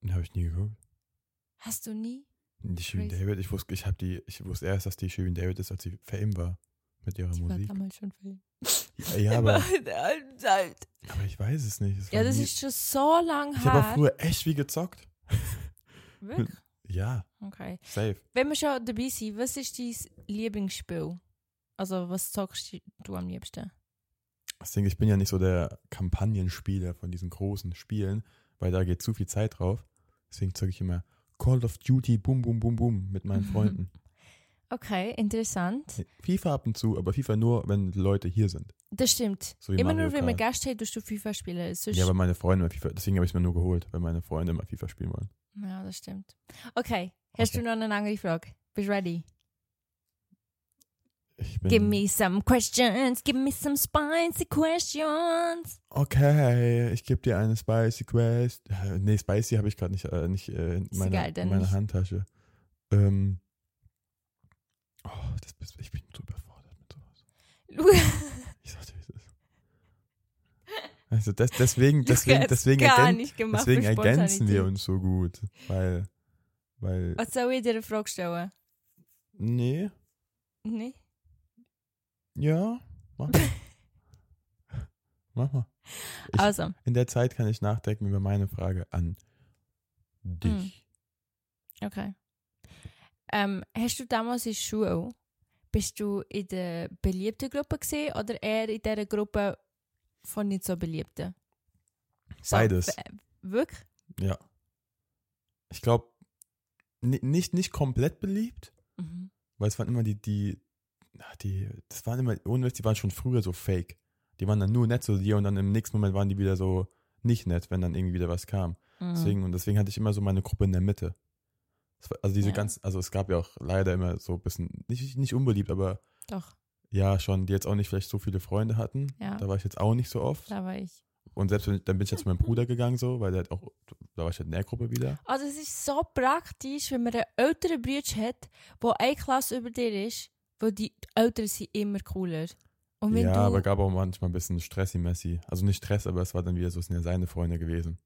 Den habe ich nie geguckt. Hast du nie? Die Shirin. David, ich wusste, ich die, ich wusste erst, dass die Shirin David ist, als sie Fame war mit ihrer Die war Musik. damals schon Film. Ja, ja, aber, aber ich weiß es nicht. Es Ja, war das nie, ist schon so lang ich habe auch her. früher echt viel gezockt. Wirklich? Ja, Okay. safe. Wenn wir schon dabei sind, was ist dein Lieblingsspiel? Also, was zockst du am liebsten? Das Ding, ich bin ja nicht so der Kampagnenspieler von diesen großen Spielen, weil da geht zu viel Zeit drauf. Deswegen zocke ich immer Call of Duty, bum, bum, bum, bum mit meinen Freunden. Okay, interessant. FIFA ab und zu, aber FIFA nur, wenn Leute hier sind. Das stimmt. So Immer Mario nur, wenn Kart. Gast haben, tust du FIFA spielen. Sonst- Ja, aber meine Freunde immer FIFA, deswegen habe ich es mir nur geholt, weil meine Freunde immer FIFA spielen wollen. ja, das stimmt. Okay, hast Okay. du noch eine andere Frage? Bist du ready? Give me some questions. Give me some spicy questions. Okay, ich gebe dir eine Spicy Quest. Äh, Nee, Spicy habe ich gerade nicht, äh, nicht äh, in, meiner, egal, in meiner. Handtasche. Ähm, oh, das, ich bin so überfordert mit sowas. Ich sagte, wie es ist. Also das, deswegen, deswegen, deswegen, ergän gemacht deswegen ergänzen wir uns so gut. Weil, weil, Was soll ich dir eine Frage stellen? nee, Nee? ja, mach mal. mach mal. Ich- Also, In der Zeit kann ich nachdenken über meine Frage an dich. okay. Ähm, hast du damals in der Schule bist du in der beliebten Gruppe gesehen oder eher in der Gruppe von nicht so beliebten? So, Beides. w- Wirklich? Ja. Ich glaube, nicht, nicht komplett beliebt, Mhm. weil es waren immer die, die, ach, die, das waren immer, ohne Witz, die waren schon früher so fake. Die waren dann nur nett zu dir und dann im nächsten Moment waren die wieder so nicht nett, wenn dann irgendwie wieder was kam. Mhm. Deswegen, und deswegen hatte ich immer so meine Gruppe in der Mitte. Also diese Ja. ganz, also es gab ja auch leider immer so ein bisschen, nicht, nicht unbeliebt, aber Doch, ja schon, die jetzt auch nicht vielleicht so viele Freunde hatten. Ja. Da war ich jetzt auch nicht so oft. da war ich. Und selbst wenn, dann bin ich jetzt zu meinem Bruder gegangen, so, weil der hat auch, da war ich halt in der Gruppe wieder. Also es ist so praktisch, wenn man einen älteren Bruder hat, der eine Klasse über dir ist, weil die Eltern sind immer cooler. Und wenn ja, du, aber gab auch manchmal ein bisschen Stressi-Messi. Also nicht Stress, aber es war dann wieder so, es sind ja seine Freunde gewesen.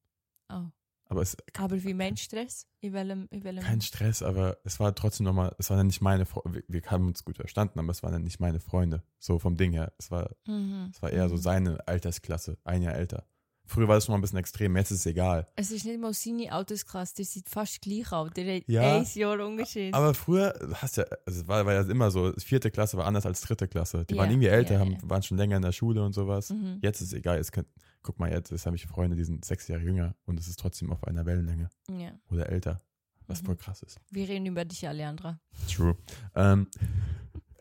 oh. Aber es aber wie Mensch Stress? In welchem, in welchem kein Stress, aber es war trotzdem nochmal, es waren dann nicht meine Freunde. Wir, wir haben uns gut verstanden, aber es waren dann nicht meine Freunde. So vom Ding her. Es war, Mhm. es war eher so Mhm. seine Altersklasse, ein Jahr älter. Früher war das schon mal ein bisschen extrem, jetzt ist es egal. Es ist nicht mal seine Altersklasse, die sind fast gleich alt. Der hat Ja, ein Jahr Unterschied. Aber früher hast ja, also es war, war ja immer so, vierte Klasse war anders als dritte Klasse. Die Ja, waren irgendwie älter, ja, haben, waren schon länger in der Schule und sowas. Mhm. Jetzt ist es egal, jetzt könnt, guck mal, jetzt, jetzt habe ich Freunde, die sind sechs Jahre jünger und es ist trotzdem auf einer Wellenlänge Ja. oder älter, was Mhm. voll krass ist. Wir reden über dich, Alejandra. True. Ähm,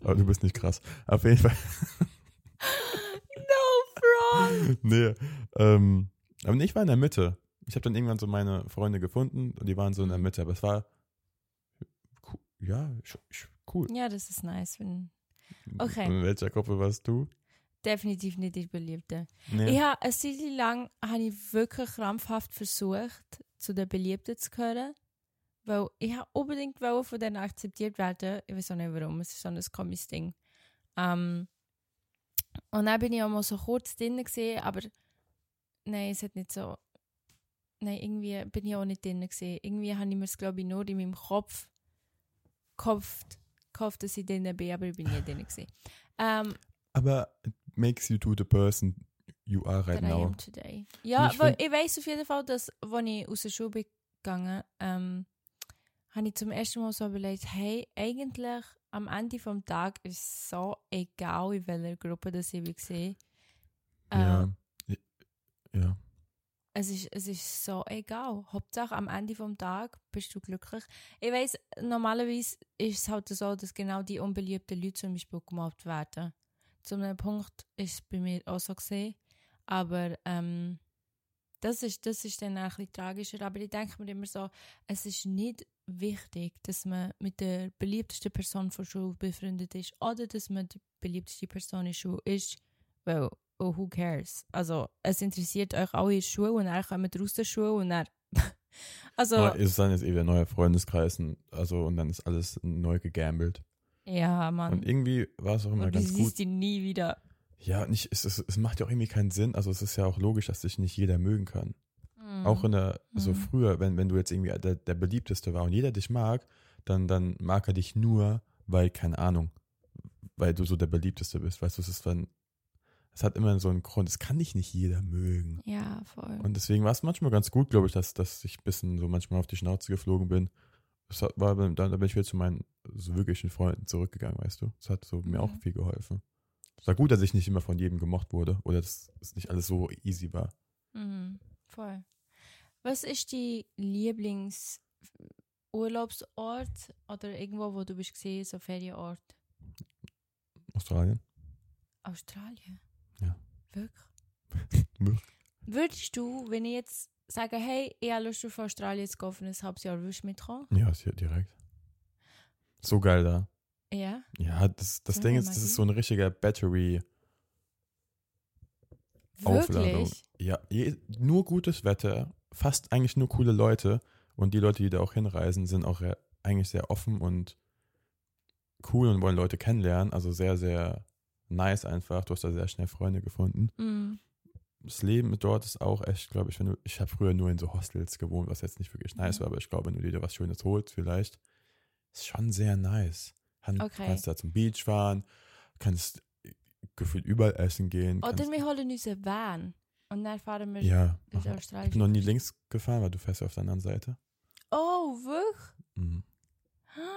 aber du bist nicht krass. Auf jeden Fall. Nee. Ähm, aber ich war in der Mitte. Ich habe dann irgendwann so meine Freunde gefunden und die waren so in der. Mitte, aber es war cool. ja, cool. Ja, das ist nice. Wenn, Okay. In welcher Gruppe warst du? definitiv nicht die Beliebte. Nee. Ich habe eine Zeit lang habe ich wirklich krampfhaft versucht, zu den Beliebten zu gehören. Weil ich habe unbedingt von denen akzeptiert werden. Ich weiß auch nicht warum, es ist so ein komisches Ding. Ähm, und dann bin ich auch mal so kurz drin gesehen, aber nein, es hat nicht so. Nein, irgendwie bin ich auch nicht drin gesehen. Irgendwie habe ich mir es, glaube ich, nur in meinem Kopf gehofft, gehofft dass ich drin bin, aber ich bin nicht drin gesehen. Ähm, Aber it makes you to the person you are right now. today. Ja, ich weil find- ich weiß auf jeden Fall, dass, als ich aus der Schule bin gegangen ähm, habe ich zum ersten Mal so überlegt, hey, eigentlich am Ende vom Tag ist es so egal, in welcher Gruppe das ich war. Äh, Ja. Ja. es, ist, es ist so egal. Hauptsache am Ende vom Tag bist du glücklich. Ich weiß, normalerweise ist es halt so, dass genau die unbeliebten Leute zum Beispiel gemobbt werden. Zu einem Punkt ist es bei mir auch so gesehen. Aber ähm, das, ist, das ist dann auch ein bisschen tragischer. Aber ich denke mir immer so, es ist nicht wichtig, dass man mit der beliebtesten Person von Schule befreundet ist oder dass man die beliebteste Person in Schule ist. Weil, oh, who cares? Also, es interessiert euch alle in Schule und dann kommt ihr aus der Schule und dann... also, Neu- Ist dann jetzt wieder ein neuer Freundeskreis, und- also und dann ist alles neu gegambelt. ja, Mann. Und irgendwie war es auch immer Und du ganz gut. siehst ihn nie wieder. Ja, nicht, es, es, es macht ja auch irgendwie keinen Sinn. Also es ist ja auch logisch, dass sich nicht jeder mögen kann. Mhm. Auch in der, so Mhm. früher, wenn, wenn du jetzt irgendwie der, der beliebteste war und jeder dich mag, dann, dann mag er dich nur, weil, keine Ahnung, weil du so der beliebteste bist. Weißt du, es ist dann, es hat immer so einen Grund. Es kann dich nicht jeder mögen. Ja, voll. Und deswegen war es manchmal ganz gut, glaube ich, dass, dass ich ein bisschen so manchmal auf die Schnauze geflogen bin. Das hat- war, dann, da bin ich wieder zu meinen so wirklichen Freunden zurückgegangen, weißt du. Das hat so mir auch Mhm. viel geholfen. Es war gut, dass ich nicht immer von jedem gemocht wurde oder dass es nicht alles so easy war. Mhm, voll. Was ist die Lieblingsurlaubsort oder irgendwo, wo du bist gesehen, so Ferienort? Australien. Australien? Ja. Wirklich? Wirklich. Würdest du, wenn ich jetzt sage, hey, ich habe Lust auf Australien zu gehen für ein halbes Jahr, würdest du mitkommen? Ja, direkt. So geil da. Ja. Ja, das, das Ding ist, das ist hin? so ein richtiger Battery. Aufladung. Wirklich? Ja, je, nur gutes Wetter, fast eigentlich nur coole Leute und die Leute, die da auch hinreisen, sind auch eigentlich sehr offen und cool und wollen Leute kennenlernen. Also sehr, sehr nice einfach. Du hast da sehr schnell Freunde gefunden. Mhm. Das Leben dort ist auch echt, glaube ich, wenn du, ich habe früher nur in so Hostels gewohnt, was jetzt nicht wirklich nice Mhm. war, aber ich glaube, wenn du dir da was Schönes holst, vielleicht, ist schon sehr nice. Kann, Okay. Kannst da zum Beach fahren, kannst gefühlt überall essen gehen. Oder kannst, wir holen uns einen Van und dann fahren wir ja, durch mach- ich Australien. bin noch nie links gefahren, weil du fährst ja auf der anderen Seite. Oh, wirklich? Mhm.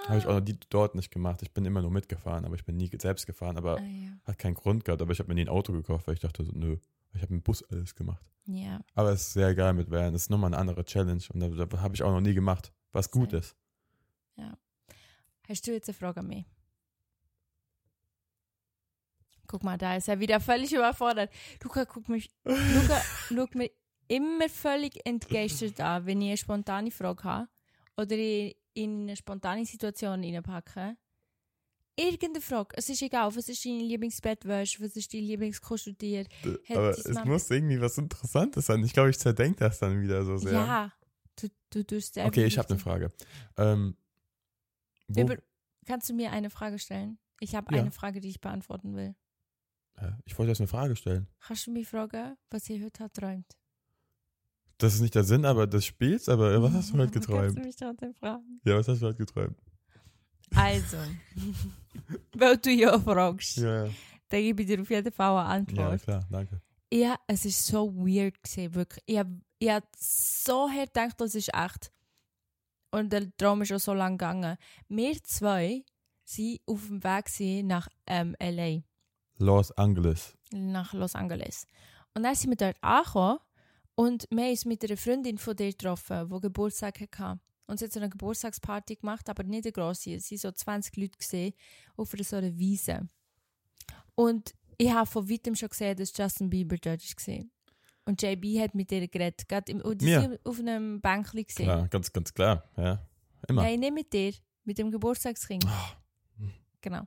Habe ich auch noch die dort nicht gemacht. Ich bin immer nur mitgefahren, aber ich bin nie selbst gefahren. Aber Ah, ja. hat keinen Grund gehabt. Aber ich habe mir nie ein Auto gekauft, weil ich dachte so, nö. Ich habe im Bus alles gemacht. ja. Aber es ist sehr geil mit Van. Das ist nochmal eine andere Challenge. Und da, da habe ich auch noch nie gemacht. Was gut ist. Hast du jetzt eine Frage an mich? Guck mal, da ist er wieder völlig überfordert. Luca guckt mich, Luca schaut mich immer völlig entgeistert an, wenn ich eine spontane Frage habe oder ich in eine spontane Situation reinpacke. Irgendeine Frage, es ist egal, was ist deine Lieblingsbettwäsche, was ist dein Lieblingskuscheltier? Hat aber dein es Mama- muss irgendwie was Interessantes sein. Ich glaube, ich zerdenke das dann wieder so sehr. Ja, du, du tust okay, ich habe eine. Frage. Ähm, Über, kannst du mir eine Frage stellen? Ich habe Ja. eine Frage, die ich beantworten will. Ich wollte jetzt eine Frage stellen. Kannst du mich fragen, was ihr heute hat träumt? Das ist nicht der Sinn aber des Spiels, aber was hast du heute Kannst geträumt? du mich trotzdem fragen? Ja, was hast du heute geträumt? Also, weil du ja fragst, Ja, ja. dann gebe ich dir auf jeden Fall eine ja Antwort. klar, danke. Ja, es ist so weird gewesen, wirklich. Ich habe ich hab so hart gedacht, das ist echt. Und der Traum ist schon so lang gegangen. Wir zwei sind auf dem Weg nach ähm, L.A., Los Angeles. nach Los Angeles. Und dann sind wir dort angekommen und wir haben uns mit einer Freundin von dir getroffen, die Geburtstag hatte. Und sie hat so eine Geburtstagsparty gemacht, aber nicht eine grosse. Es waren so 20 Leute gesehen auf einer so einer Wiese. Und ich habe von weitem schon gesehen, dass Justin Bieber dort war. Und JB hat mit ihr geredet. Gerade im, und sind auf einem Bänkchen gesehen. Klar, ganz, ganz klar. Ja, immer. Nein, nicht mit dir, mit dem Geburtstagskind. Ah. Genau.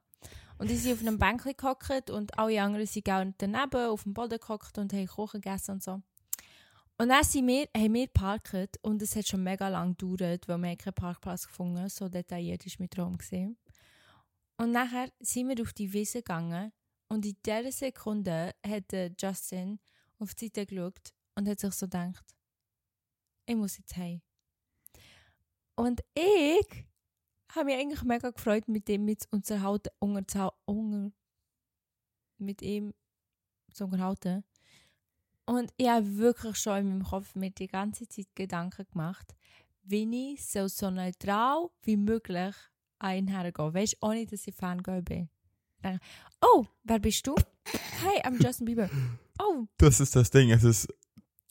Und die sind auf einem Bänkchen gehockt und alle anderen sind auch daneben auf dem Boden gehockt und haben Kuchen gegessen und so. Und dann sind wir, haben wir geparkt und es hat schon mega lang gedauert, weil wir keinen Parkplatz gefunden haben. So detailliert ist mein Traum. Gewesen. Und nachher sind wir auf die Wiese gegangen und in dieser Sekunde hat Justin auf die Seite geschaut und hat sich so gedacht, ich muss jetzt heim. Und ich habe mich eigentlich mega gefreut, mit dem mit unterhalten, unter, unter, mit ihm zu unterhalten. Und ich habe wirklich schon in meinem Kopf mir die ganze Zeit Gedanken gemacht, wie ich so, so neutral wie möglich an ihn hergehe. Weißt du, ohne dass ich Fangirl bin. Oh, wer bist du? Hey, I'm Justin Bieber. Oh, Das ist das Ding. Es ist,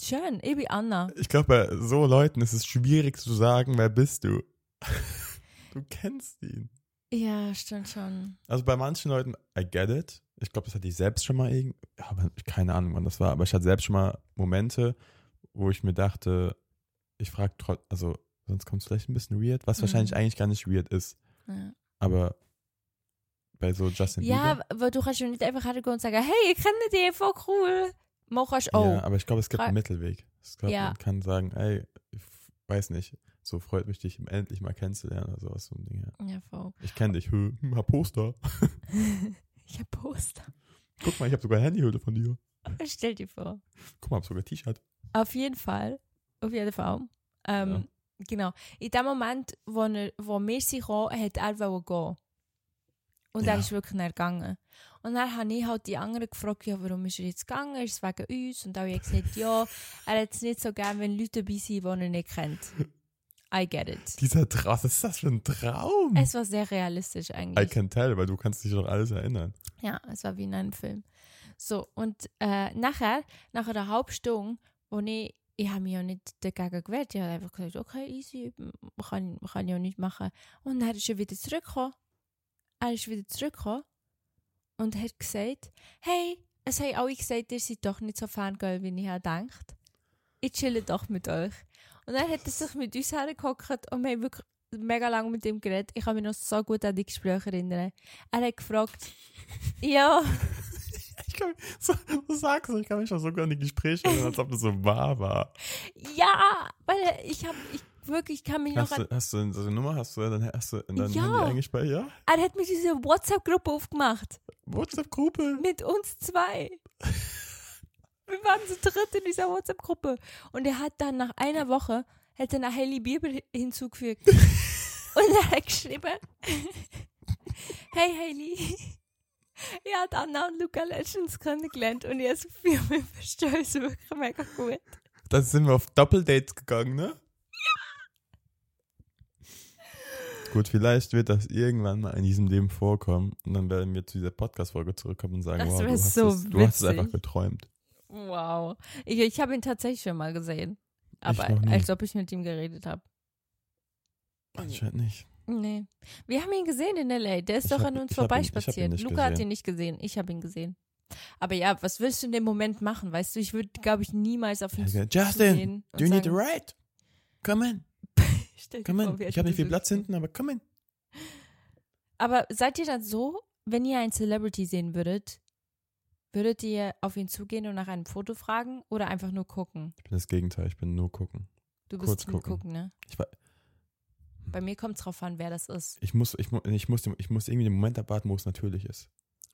schön, bin Anna. ich glaube, bei so Leuten ist es schwierig zu sagen, wer bist du. du kennst ihn. Ja, stimmt schon. Also bei manchen Leuten, I get it. Ich glaube, das hatte ich selbst schon mal irgendwie, ja, aber keine Ahnung, wann das war, aber ich hatte selbst schon mal Momente, wo ich mir dachte, ich frage trotzdem, also sonst kommt es vielleicht ein bisschen weird, was Mhm. wahrscheinlich eigentlich gar nicht weird ist. Ja. Aber bei so Justin Ja, Bieber. weil du kannst ja nicht einfach hergehen und sagen, hey, ich kenne dich, voll cool. Mal kannst oh, Ja, aber ich glaube, es gibt einen Mittelweg. Ich glaube, Ja. man kann sagen, ey, ich weiß nicht, so freut mich, dich endlich mal kennenzulernen oder sowas. So ein Ding, ja. ja, voll. Ich kenne dich, hm, hab Poster. ich hab Poster. Guck mal, ich habe sogar Handyhülle von dir. Stell dir vor. Guck mal, hab sogar T-Shirt. Auf jeden Fall. Auf jeden Fall. Ähm, Genau. In dem Moment, wo, er, wo wir sind hat er gehen. Und Ja. er ist wirklich nicht gegangen. Und dann habe ich halt die anderen gefragt, ja, warum ist er jetzt gegangen? Ist es wegen uns? Und alle haben gesagt, ja, er hat es nicht so gern, wenn Leute dabei sind, die er nicht kennt. I get it. Dieser Traum, was ist das für ein Traum? Es war sehr realistisch I eigentlich. can tell, weil du kannst dich doch alles erinnern. Ja, es war wie in einem Film. So, und äh, nachher, nach einer halben Stunde, wo ich, ich habe mich ja nicht dagegen gewehrt, ich habe einfach gesagt, okay, easy, man kann, kann ja nichts machen. Und dann ist er wieder zurückgekommen. Er ist wieder zurückgekommen und hat gesagt, hey, es haben alle gesagt, ihr seid doch nicht so Fangirl, wie ich gedacht. Ich chille doch mit euch. Und dann hat er sich mit uns hergehockt und wir haben wirklich mega lange mit ihm geredet. Ich kann mich noch so gut an die Gespräche erinnern. Er hat gefragt, ja, Ich kann, so, du sagst, ich kann mich auch sogar an die Gespräche erinnern, als ob das so wahr war. ja, weil ich habe, ich wirklich kann mich noch Hast an, du, hast du so eine Nummer? Hast du dann hast du dann Ja. Bei ja? er hat mir diese WhatsApp-Gruppe aufgemacht. WhatsApp-Gruppe? Mit uns zwei. Wir waren zu dritt in dieser WhatsApp-Gruppe. Und er hat dann nach einer Woche, er eine Hailey Bieber hinzugefügt. Und er hat geschrieben, hey Hailey, ich habe Anna und Luca letztens kennengelernt und das Gefühl, wir verstehen uns wirklich mega gut. Dann sind wir auf Doppeldates gegangen, ne? Gut, vielleicht wird das irgendwann mal in diesem Leben vorkommen und dann werden wir zu dieser Podcast-Folge zurückkommen und sagen, Das wow, du hast, so es, du hast es einfach geträumt. Wow. Ich, ich habe ihn tatsächlich schon mal gesehen. Aber als ob ich mit ihm geredet habe. Anscheinend nicht. Nee. Wir haben ihn gesehen in L.A. Der ist Ich doch hab- an uns vorbeispaziert. Luca hat gesehen. ihn nicht gesehen. Ich habe ihn gesehen. Aber ja, was willst du in dem Moment machen? Weißt du, ich würde, glaube ich, niemals auf ihn zu Justin, Do you need a sagen, ride? Come in, Stell vor, in. Ich habe nicht viel. Platz hinten, aber come in. Aber seid ihr dann so, wenn ihr einen Celebrity sehen würdet, würdet ihr auf ihn zugehen und nach einem Foto fragen oder einfach nur gucken? Ich bin das Gegenteil, ich bin nur gucken. Du bist Kurz gucken. gucken, ne? Ich, war, Bei mir kommt es drauf an, wer das ist. ich, muss, ich, ich, muss, ich muss irgendwie den Moment abwarten, wo es natürlich ist.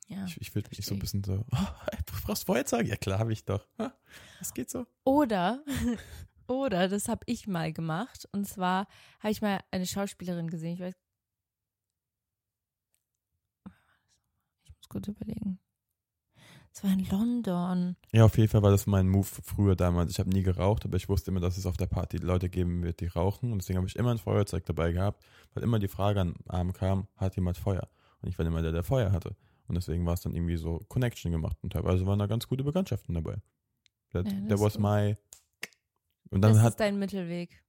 Ja. Ich, ich will mich so ein bisschen so, oh, du brauchst Feuerzeug? Ja klar, habe ich doch. Das geht so. Oder, oder, das habe ich mal gemacht. Und zwar habe ich mal eine Schauspielerin gesehen. Ich weiß. Ich muss kurz überlegen. Es war in London. Ja, auf jeden Fall war das mein Move früher damals. Ich habe nie geraucht, aber ich wusste immer, dass es auf der Party Leute geben wird, die rauchen. Und deswegen habe ich immer ein Feuerzeug dabei gehabt, weil immer die Frage an Arm kam, hat jemand Feuer? Und ich war immer der, der Feuer hatte. Und deswegen war es dann irgendwie so Connection gemacht. Und teilweise waren da ganz gute Bekanntschaften dabei. That, Ja, that was gut. my... Und dann, das hat, ist dein Mittelweg.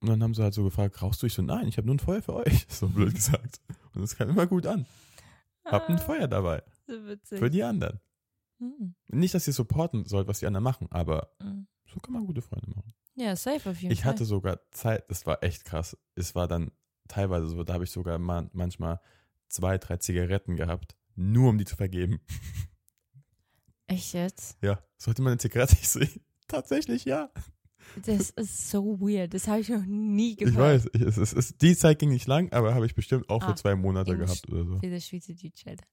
und dann haben sie halt so gefragt, rauchst du? Ich so, nein, ich habe nur ein Feuer für euch. So blöd gesagt. Und das kam immer gut an. Habt ein Ah, Feuer dabei. So witzig. Für die anderen. Hm, Nicht, dass ihr supporten sollt, was die anderen machen, aber hm. so kann man gute Freunde machen. Ja, safe auf jeden Ich Fall. hatte sogar Zeit, das war echt krass. Es war dann teilweise so, da habe ich sogar man, manchmal zwei, drei Zigaretten gehabt, nur um die zu vergeben. Echt jetzt? Ja, sollte man eine Zigarette ich so, tatsächlich ja. Das ist so weird. Das habe ich noch nie gehört. Ich weiß, ich, es, es, es, die Zeit ging nicht lang, aber habe ich bestimmt auch Ah, für zwei Monate gehabt oder so. Wie der Schweizerdeutsch, Alter.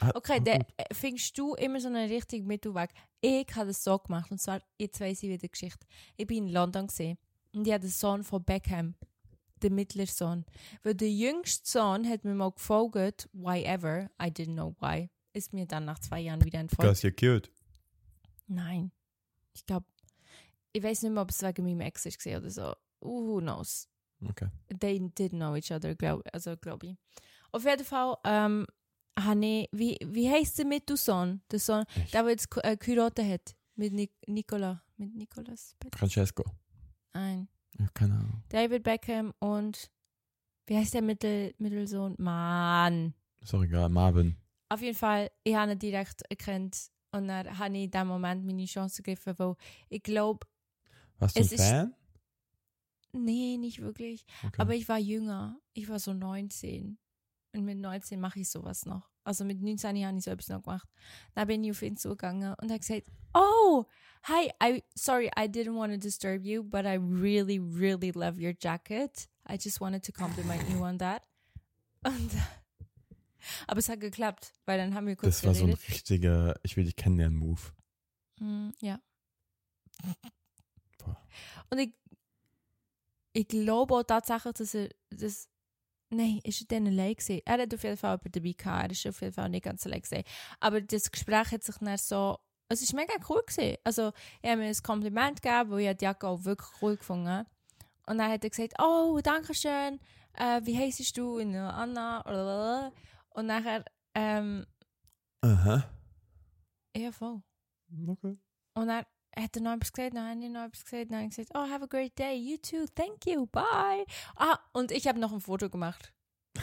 Hat- Okay, war der, gut. äh, findest du immer so einen richtigen Mittelweg? Ich habe das so gemacht und zwar, jetzt weiss ich wieder die Geschichte. Ich bin in London gesehen und ich hatte den Sohn von Beckham, der mittlere Sohn. Weil der jüngste Sohn hat mir mal gefolgt, why ever, I didn't know why, ist mir dann nach zwei Jahren wieder entfolgt. Because you're cute. Nein, ich glaube, ich weiß nicht mehr, ob es wegen meinem Ex ist gewesen oder so. Who knows? Okay. they did know each other, glaub, also glaube ich. Auf jeden Fall, ähm, habe ich, wie, wie heisst der mit du Sohn? Der Sohn, der, der jetzt äh, geheiratet hat. Mit Nic Nicola. Mit Nicolas? Pet- Francesco. Nein. Ja, keine Ahnung. David Beckham und, wie heißt der Mittel, Mittelsohn? Mann. Ist egal. Marvin. Auf jeden Fall, ich habe ihn direkt erkannt. Und dann habe ich in dem Moment meine Chance gegriffen, weil ich glaube, Warst du ein Es ist- Fan? nee, nicht wirklich. Okay. Aber ich war jünger. Ich war so 19. Und mit 19 mache ich sowas noch. Also mit 19 habe ich so etwas noch gemacht. Dann bin ich auf ihn zugegangen und habe gesagt, oh, hi, I, sorry, I didn't want to disturb you, but I really, really love your jacket. I just wanted to compliment you on that. Und, aber es hat geklappt, weil dann haben wir kurz das war so ein geredet. richtiger, ich will dich kennenlernen Move. Mm, ja. Boah. Und ich, ich glaube auch tatsächlich, dass er das. Nein, ist er dann allein gewesen? Er hat auf jeden Fall jemanden dabei gehabt. Er ist auf jeden Fall nicht ganz allein gewesen. Aber das Gespräch hat sich dann so. Es ist mega cool gewesen. Also, ich habe mir ein Kompliment gegeben, weil ich die Jacke auch wirklich cool gefunden Und dann hat er gesagt, oh, danke schön. Äh, wie heisst du? Und, Anna. Und nachher, ähm, Aha. ja voll. Okay. Und dann hat er noch etwas gesagt, dann habe ich noch etwas gesagt, dann habe ich gesagt, oh, have a great day, you too, thank you, bye. Ah, und ich habe noch ein Foto gemacht.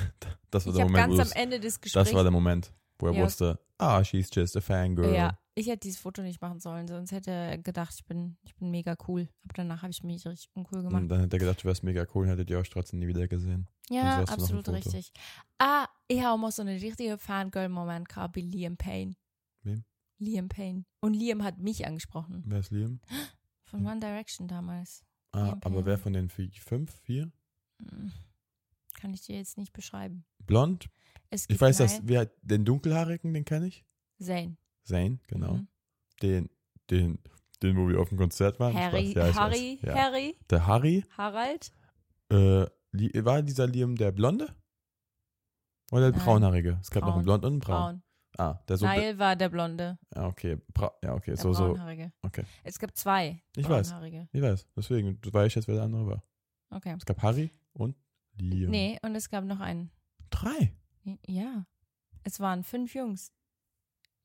Das war Ich der Moment, ganz wo am Ende des Gesprächs, das war der Moment, wo er Ja. wusste, ah, she's just a fangirl. ja, ich hätte dieses Foto nicht machen sollen, sonst hätte er gedacht, ich bin, ich bin mega cool. Aber danach habe ich mich richtig uncool gemacht. Und dann hat er gedacht, du wärst mega cool und hättet ihr euch trotzdem nie wieder gesehen. ja, absolut richtig. Ah, ich habe auch mal so einen richtigen Fangirl-Moment gehabt bei Liam Payne. Wem? Liam Payne. Und Liam hat mich angesprochen. Wer ist Liam? Von One Direction damals. Ah, aber wer von den vi- fünf, vier? Hm. Kann ich dir jetzt nicht beschreiben. Blond? Ich weiß, dass, wer, den dunkelhaarigen, den kenne ich. Zane. Zane, genau. Mhm. Den, den, den, wo wir auf dem Konzert waren. Harry. Ja, Harry. Ja. Harry, Der Harry, Harald. äh, war dieser Liam der Blonde? Oder der Nein. braunhaarige? Es gab noch Braun. einen Blond und einen Braun. Braun. Ah, der so. Niall war der Blonde, Ja, okay. Bra ja, okay. der So, so. Braunhaarige. Okay. Es gibt zwei Ich weiß. Ich weiß. Deswegen weiß ich jetzt, wer der andere war. Okay. Es gab Harry und Liam. Nee, und es gab noch einen. Drei. Ja. Es waren fünf Jungs.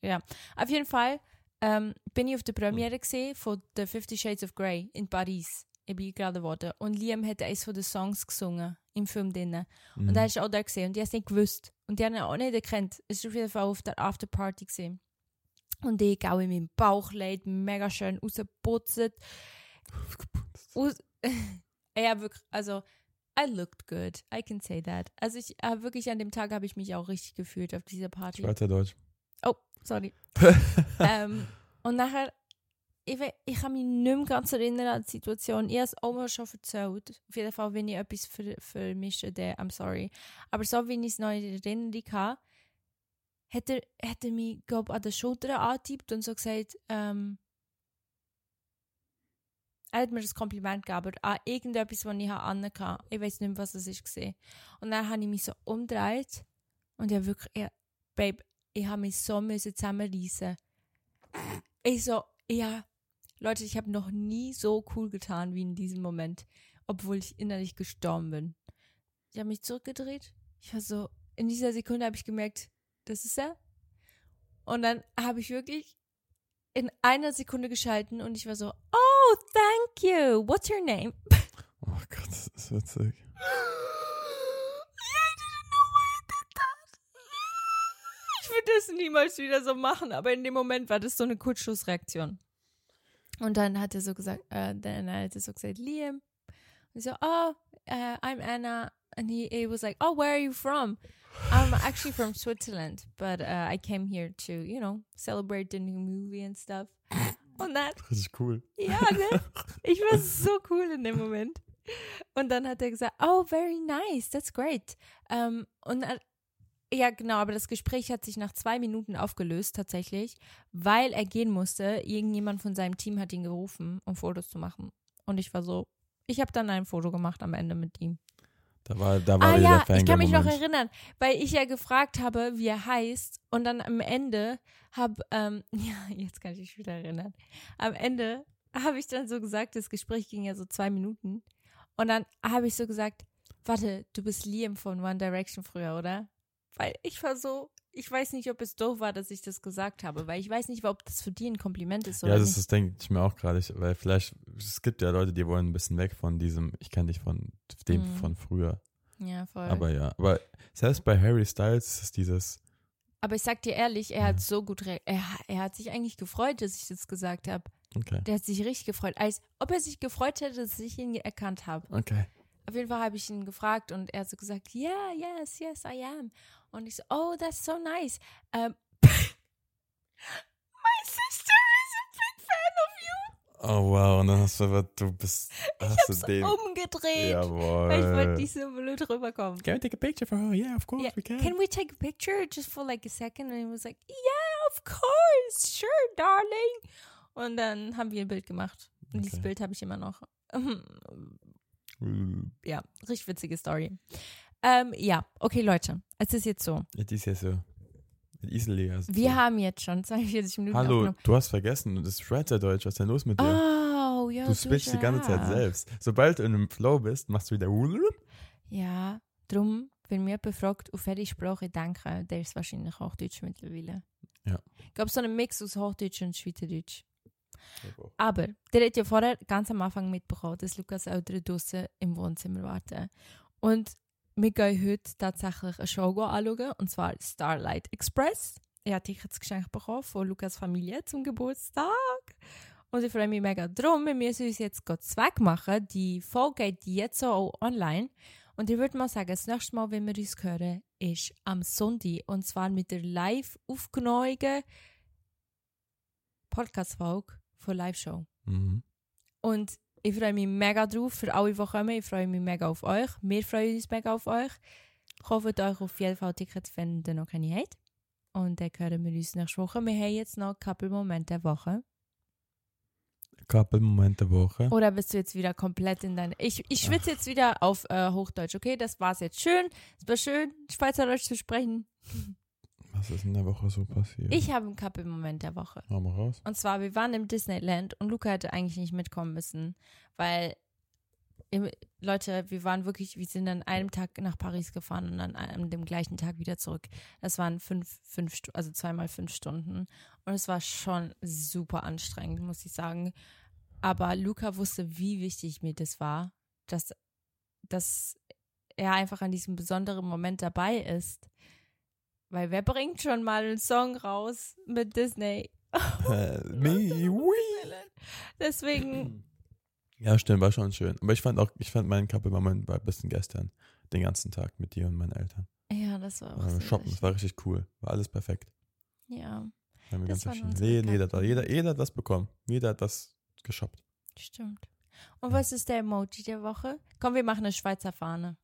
Ja. Auf jeden Fall ähm, bin ich auf der Premiere gesehen von The Fifty Shades of Grey in Paris. Ich bin eingeladen worden. Und Liam hat eines von den Songs gesungen im Film drinnen. Mhm. Und er ist auch da gesehen und die haben es nicht gewusst. Und die haben ihn auch nicht erkannt. Es ist auf jeden Fall auf der Afterparty gesehen. Und ich auch in meinem Bauchleid mega schön rausgeputzt. Aus ja, wirklich, also, I looked good. I can say that. Also, ich äh, wirklich an dem Tag habe ich mich auch richtig gefühlt auf dieser Party. Schweizerdeutsch. Oh, sorry. ähm, und nachher, ich, ich kann mich nicht mehr ganz erinnern an die Situation. Ich habe es auch mal schon erzählt. Auf jeden Fall, wenn ich etwas ver vermische, dann I'm sorry. Aber so wie ich es noch in Erinnerung habe, hat er, hat er mich, glaub, an der Schulter angetippt und so gesagt, ähm, er hat mir das Kompliment gegeben, aber an irgendetwas, was ich hatte. Ich weiß nicht mehr, was es war. Und dann habe ich mich so umgedreht und ich habe wirklich, ich, Babe, ich habe mich so müssen zusammenreißen. Ich so, ja, Leute, ich habe noch nie so cool getan wie in diesem Moment, obwohl ich innerlich gestorben bin. Ich habe mich zurückgedreht. Ich war so, in dieser Sekunde habe ich gemerkt, das ist er. Und dann habe ich wirklich in einer Sekunde geschalten und ich war so, oh, thank you. What's your name? Oh Gott, das ist witzig. Ich würde das niemals wieder so machen, aber in dem Moment war das so eine Kurzschlussreaktion. Und dann hat er so gesagt, äh, dann hat er so gesagt, Liam. Und ich so, oh, uh, I'm Anna. And he, he was like, oh, where are you from? I'm actually from Switzerland, but uh, I came here to, you know, celebrate the new movie and stuff. Und dann Richtig cool. Ja, ne? Ich war so cool in dem Moment. Und dann hat er gesagt, oh, very nice, that's great. Ähm, und ja, genau, aber das Gespräch hat sich nach zwei Minuten aufgelöst, tatsächlich, weil er gehen musste. Irgendjemand von seinem Team hat ihn gerufen, um Fotos zu machen. Und ich war so, ich habe dann ein Foto gemacht am Ende mit ihm. Da war, da war Ah ja, ich kann mich noch erinnern, weil ich ja gefragt habe, wie er heißt und dann am Ende habe, ähm, ja, jetzt kann ich mich wieder erinnern, am Ende habe ich dann so gesagt, das Gespräch ging ja so zwei Minuten und dann habe ich so gesagt, warte, du bist Liam von One Direction früher, oder? Weil ich war so, ich weiß nicht, ob es doof war, dass ich das gesagt habe, weil ich weiß nicht, ob das für die ein Kompliment ist oder Ja, das nicht. ist, denke ich mir auch gerade, weil vielleicht, es gibt ja Leute, die wollen ein bisschen weg von diesem, ich kenne dich von dem Mhm. von früher. ja, voll. Aber ja, aber selbst bei Harry Styles ist es dieses, Aber ich sag dir ehrlich, er hat so gut, er, er hat sich eigentlich gefreut, dass ich das gesagt habe. okay, Der hat sich richtig gefreut, als ob er sich gefreut hätte, dass ich ihn erkannt habe. okay. Auf jeden Fall habe ich ihn gefragt und er hat so gesagt, yeah, yes, yes, I am. Und ich so, oh, that's so nice. Um, my sister is a big fan of you. Oh wow, und dann hast du aber, du bist, du So dem, umgedreht. jawohl. Weil ich wollte nicht so blöd rüberkommen. Can we take a picture for her? Yeah, of course Yeah, we can. Can we take a picture just for like a second? And he was like, yeah, of course, sure, darling. Und dann haben wir ein Bild gemacht. Und dieses Okay. Bild habe ich immer noch. Ja, richtig witzige Story. Ähm, ja, okay, Leute, es ist jetzt so. Das ist ja so. Iseli. Also Wir so. haben jetzt schon 42 Minuten Hallo, du hast vergessen, das ist Schweizerdeutsch, was ist denn los mit dir? Oh, ja, du switchst die ganze Zeit selbst. Sobald du in einem Flow bist, machst du wieder Ja, darum, wenn mir jemand fragt, auf welche Sprache ich denke, der ist wahrscheinlich Hochdeutsch mittlerweile. Ja. Ich glaube, so ein Mix aus Hochdeutsch und Schweizerdeutsch. Aber der hat ja vorher ganz am Anfang mitbekommen, dass Lukas Eltern draußen im Wohnzimmer warten. Und wir gehen heute tatsächlich eine Show anschauen, und zwar Starlight Express. Ich habe Tickets geschenkt bekommen von Lukas Familie zum Geburtstag. Und ich freue mich mega drum. Wir müssen uns jetzt Zweck machen. Die Folge geht jetzt auch online. Und ich würde mal sagen, das nächste Mal, wenn wir uns hören, ist am Sonntag. Und zwar mit der live aufgenommenen Podcast-Folge von Live-Show. Mhm. Und ich freue mich mega drauf für alle, die kommen. Ich freue mich mega auf euch. Wir freuen uns mega auf euch. Kauft euch auf jeden Fall Tickets, wenn ihr noch keine habt. Und dann hören wir uns nächste Woche. Wir haben jetzt noch ein couple Momente der Woche. Couple Momente Woche. Oder bist du jetzt wieder komplett in deine... Ich, ich schwitze jetzt wieder auf äh, Hochdeutsch, okay? Das war's jetzt. Schön. Es war schön, Schweizerdeutsch zu sprechen. Was ist in der Woche so passiert? Ich habe einen couple-Moment der Woche. Hau mal raus. Und zwar, wir waren im Disneyland und Luca hätte eigentlich nicht mitkommen müssen, weil Leute, wir waren wirklich, wir sind an einem Tag nach Paris gefahren und dann an dem gleichen Tag wieder zurück. Das waren fünf, fünf, also zweimal fünf Stunden. Und es war schon super anstrengend, muss ich sagen. Aber Luca wusste, wie wichtig mir das war, dass, dass er einfach an diesem besonderen Moment dabei ist. Weil wer bringt schon mal einen Song raus mit Disney? Äh, me, wee. Deswegen, Ja, stimmt, war schon schön. Aber ich fand auch, ich fand meinen Couple-Moment war ein bisschen gestern, den ganzen Tag mit dir und meinen Eltern. ja, das war auch Äh, shoppen, das war richtig cool. War alles perfekt. Ja, Wir haben Das ganz waren unsere Läden, jeder, hat- Couple. jeder, jeder hat was bekommen. Jeder hat was geshoppt. stimmt. Und was ist der Emoji der Woche? Komm, wir machen eine Schweizer Fahne.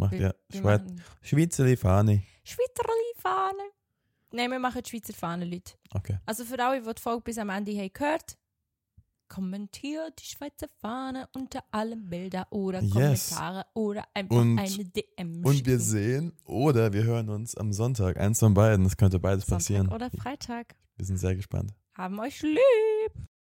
Macht Wir, ja Schweiz, Schweizerli Fahne. Schweizer Fahne. Nein, wir machen die Schweizer Fahne, Leute. Okay. Also für alle, die die Folge bis am Ende haben gehört, kommentiert die Schweizer Fahne unter allen Bildern oder Yes. Kommentare oder einfach Und- eine DM Und wir sehen oder wir hören uns am Sonntag. Eins von beiden. Das könnte beides Sonntag passieren. oder Freitag. Wir sind sehr gespannt. Haben euch lieb.